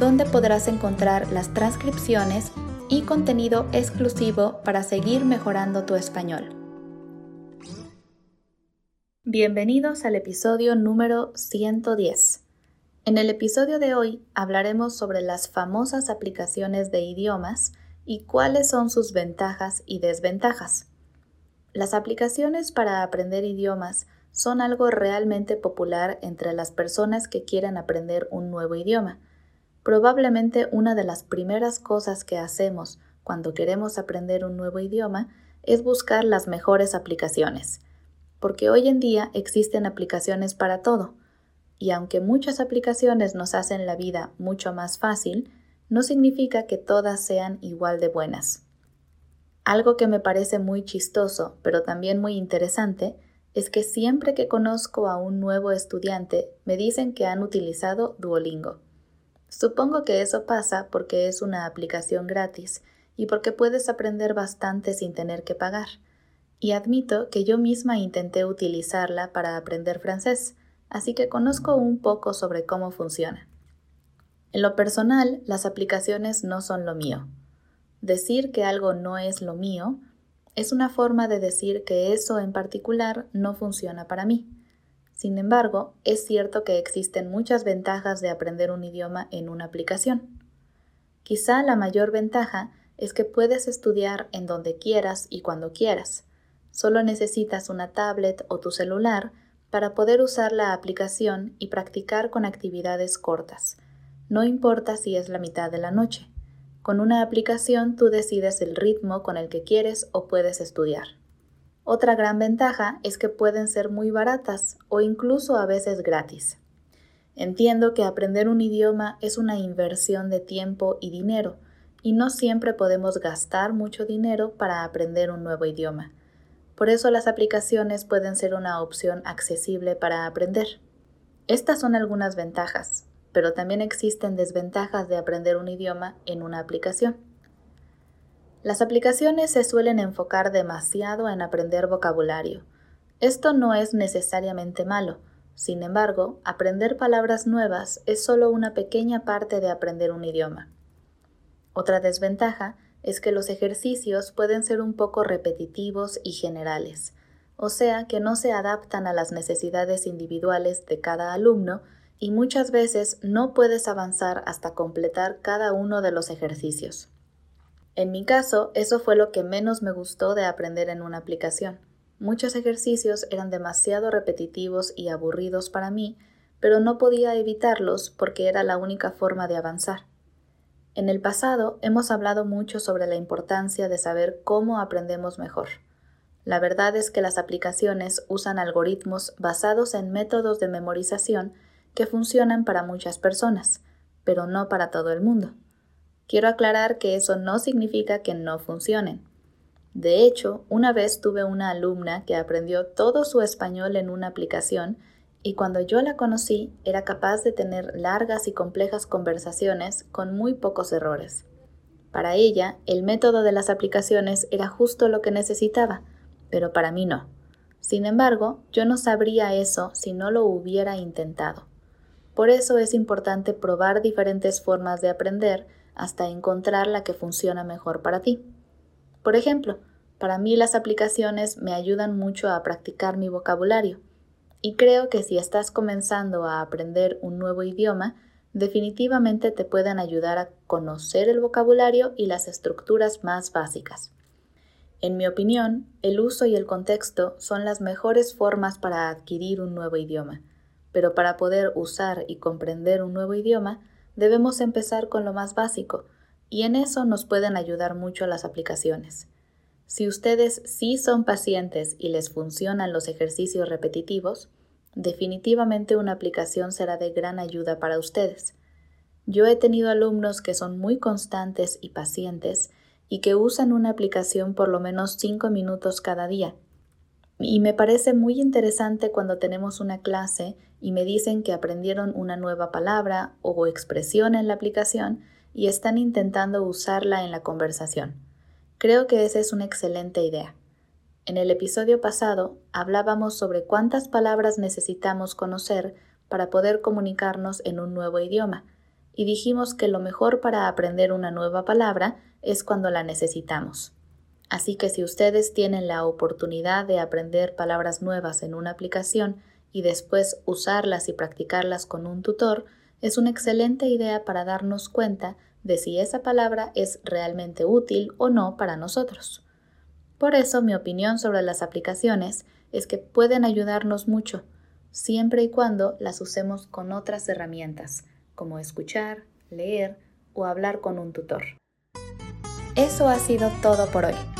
donde podrás encontrar las transcripciones y contenido exclusivo para seguir mejorando tu español. Bienvenidos al episodio número 110. En el episodio de hoy hablaremos sobre las famosas aplicaciones de idiomas y cuáles son sus ventajas y desventajas. Las aplicaciones para aprender idiomas son algo realmente popular entre las personas que quieren aprender un nuevo idioma Probablemente una de las primeras cosas que hacemos cuando queremos aprender un nuevo idioma es buscar las mejores aplicaciones, porque hoy en día existen aplicaciones para todo, y aunque muchas aplicaciones nos hacen la vida mucho más fácil, no significa que todas sean igual de buenas. Algo que me parece muy chistoso, pero también muy interesante, es que siempre que conozco a un nuevo estudiante me dicen que han utilizado Duolingo. Supongo que eso pasa porque es una aplicación gratis y porque puedes aprender bastante sin tener que pagar. Y admito que yo misma intenté utilizarla para aprender francés, así que conozco un poco sobre cómo funciona. En lo personal, las aplicaciones no son lo mío. Decir que algo no es lo mío es una forma de decir que eso en particular no funciona para mí. Sin embargo, es cierto que existen muchas ventajas de aprender un idioma en una aplicación. Quizá la mayor ventaja es que puedes estudiar en donde quieras y cuando quieras. Solo necesitas una tablet o tu celular para poder usar la aplicación y practicar con actividades cortas. No importa si es la mitad de la noche. Con una aplicación tú decides el ritmo con el que quieres o puedes estudiar. Otra gran ventaja es que pueden ser muy baratas o incluso a veces gratis. Entiendo que aprender un idioma es una inversión de tiempo y dinero, y no siempre podemos gastar mucho dinero para aprender un nuevo idioma. Por eso las aplicaciones pueden ser una opción accesible para aprender. Estas son algunas ventajas, pero también existen desventajas de aprender un idioma en una aplicación. Las aplicaciones se suelen enfocar demasiado en aprender vocabulario. Esto no es necesariamente malo. Sin embargo, aprender palabras nuevas es solo una pequeña parte de aprender un idioma. Otra desventaja es que los ejercicios pueden ser un poco repetitivos y generales, o sea que no se adaptan a las necesidades individuales de cada alumno y muchas veces no puedes avanzar hasta completar cada uno de los ejercicios. En mi caso, eso fue lo que menos me gustó de aprender en una aplicación. Muchos ejercicios eran demasiado repetitivos y aburridos para mí, pero no podía evitarlos porque era la única forma de avanzar. En el pasado hemos hablado mucho sobre la importancia de saber cómo aprendemos mejor. La verdad es que las aplicaciones usan algoritmos basados en métodos de memorización que funcionan para muchas personas, pero no para todo el mundo. Quiero aclarar que eso no significa que no funcionen. De hecho, una vez tuve una alumna que aprendió todo su español en una aplicación y cuando yo la conocí era capaz de tener largas y complejas conversaciones con muy pocos errores. Para ella, el método de las aplicaciones era justo lo que necesitaba, pero para mí no. Sin embargo, yo no sabría eso si no lo hubiera intentado. Por eso es importante probar diferentes formas de aprender hasta encontrar la que funciona mejor para ti. Por ejemplo, para mí las aplicaciones me ayudan mucho a practicar mi vocabulario y creo que si estás comenzando a aprender un nuevo idioma, definitivamente te pueden ayudar a conocer el vocabulario y las estructuras más básicas. En mi opinión, el uso y el contexto son las mejores formas para adquirir un nuevo idioma, pero para poder usar y comprender un nuevo idioma, debemos empezar con lo más básico, y en eso nos pueden ayudar mucho las aplicaciones. Si ustedes sí son pacientes y les funcionan los ejercicios repetitivos, definitivamente una aplicación será de gran ayuda para ustedes. Yo he tenido alumnos que son muy constantes y pacientes y que usan una aplicación por lo menos 5 minutos cada día. Y me parece muy interesante cuando tenemos una clase y me dicen que aprendieron una nueva palabra o expresión en la aplicación y están intentando usarla en la conversación. Creo que esa es una excelente idea. En el episodio pasado hablábamos sobre cuántas palabras necesitamos conocer para poder comunicarnos en un nuevo idioma, y dijimos que lo mejor para aprender una nueva palabra es cuando la necesitamos. Así que si ustedes tienen la oportunidad de aprender palabras nuevas en una aplicación y después usarlas y practicarlas con un tutor, es una excelente idea para darnos cuenta de si esa palabra es realmente útil o no para nosotros. Por eso mi opinión sobre las aplicaciones es que pueden ayudarnos mucho, siempre y cuando las usemos con otras herramientas, como escuchar, leer o hablar con un tutor. Eso ha sido todo por hoy.